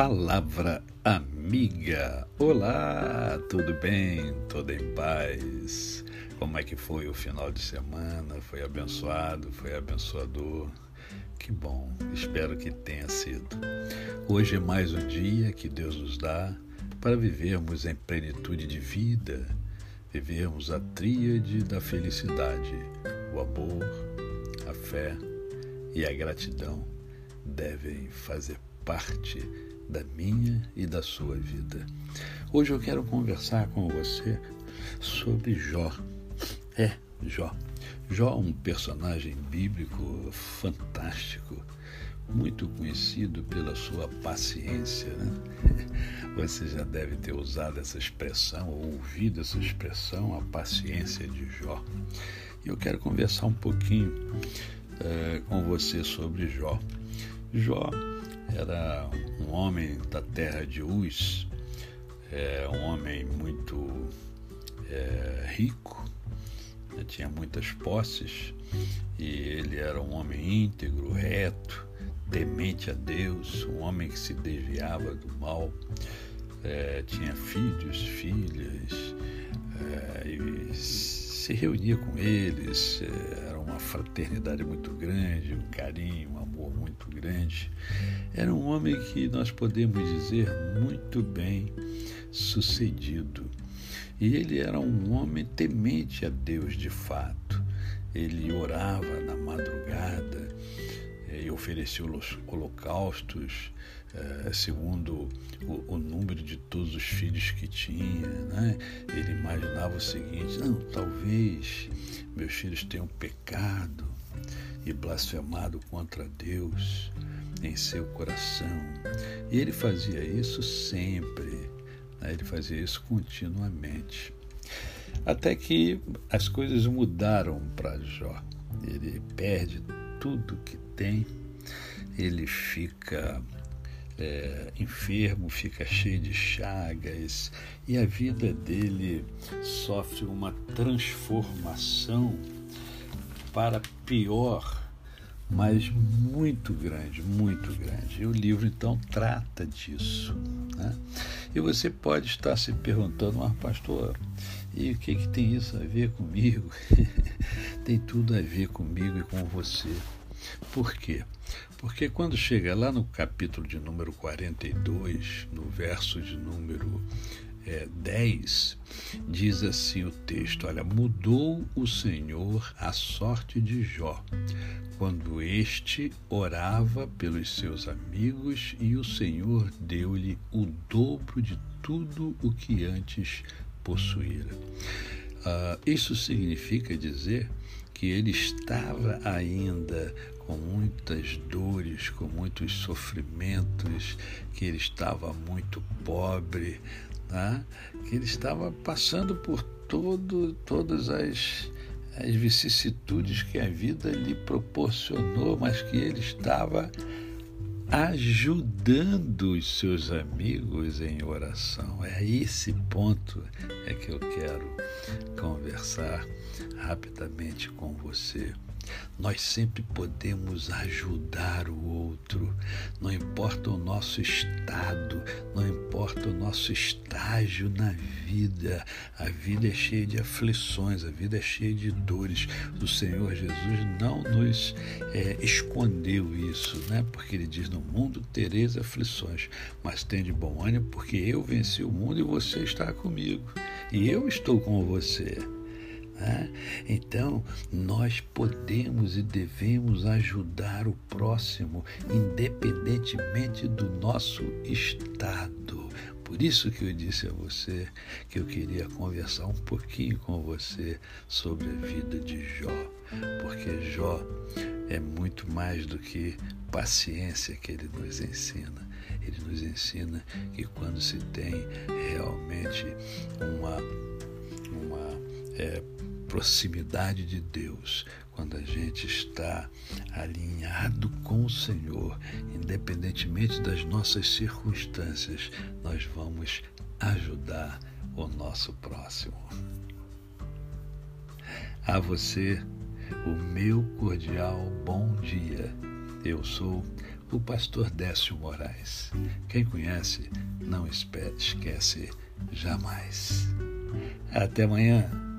Palavra amiga. Olá, tudo bem? Tudo em paz? Como é que foi o final de semana? Foi abençoado? Foi abençoador? Que bom, espero que tenha sido. Hoje é mais um dia que Deus nos dá para vivermos em plenitude de vida, vivermos a tríade da felicidade, o amor, a fé e a gratidão devem fazer parte da minha e da sua vida. Hoje eu quero conversar com você sobre Jó. É, Jó. Jó é um personagem bíblico fantástico, muito conhecido pela sua paciência. Né? Você já deve ter usado essa expressão, ou ouvido essa expressão, a paciência de Jó. E eu quero conversar um pouquinho é, com você sobre Jó. Jó era um homem da terra de Uz, é, um homem muito é, rico, né, tinha muitas posses e ele era um homem íntegro, reto, temente a Deus, um homem que se desviava do mal, é, tinha filhos, filhas, é, e se reunia com eles, é, fraternidade muito grande, um carinho, um amor muito grande. Era um homem que nós podemos dizer muito bem sucedido. E ele era um homem temente a Deus de fato. Ele orava na madrugada eh, e oferecia holocaustos eh, segundo o, número de todos os filhos que tinha. Né? Ele imaginava o seguinte: não, talvez meus filhos tenham pecado e blasfemado contra Deus em seu coração. E ele fazia isso sempre, né? ele fazia isso continuamente. Até que as coisas mudaram para Jó. Ele perde tudo que tem, ele fica é, enfermo, fica cheio de chagas e a vida dele sofre uma transformação para pior, mas muito grande, muito grande. E o livro então trata disso. Né? E você pode estar se perguntando, mas pastor, e o que, que tem isso a ver comigo? tem tudo a ver comigo e com você. Por quê? Porque quando chega lá no capítulo de número 42, no verso de número é, 10, diz assim o texto: Olha, mudou o Senhor a sorte de Jó, quando este orava pelos seus amigos e o Senhor deu-lhe o dobro de tudo o que antes possuíra. Uh, isso significa dizer que ele estava ainda com muitas dores, com muitos sofrimentos, que ele estava muito pobre, né? que ele estava passando por todo, todas as, as vicissitudes que a vida lhe proporcionou, mas que ele estava ajudando os seus amigos em oração. É esse ponto é que eu quero conversar rapidamente com você. Nós sempre podemos ajudar o outro, não importa o nosso estado, não importa o nosso estágio na vida. A vida é cheia de aflições, a vida é cheia de dores. O Senhor Jesus não nos é, escondeu isso, né? porque Ele diz: No mundo tereis aflições, mas tem de bom ânimo, porque eu venci o mundo e você está comigo, e eu estou com você. Né? Então, nós podemos e devemos ajudar o próximo, independentemente do nosso estado. Por isso que eu disse a você que eu queria conversar um pouquinho com você sobre a vida de Jó, porque Jó é muito mais do que paciência que ele nos ensina. Ele nos ensina que quando se tem realmente uma, uma é, proximidade de Deus, quando a gente está alinhado com o Senhor, independentemente das nossas circunstâncias, nós vamos ajudar o nosso próximo. A você, o meu cordial bom dia. Eu sou o pastor Décio Moraes. Quem conhece, não esquece jamais. Até amanhã.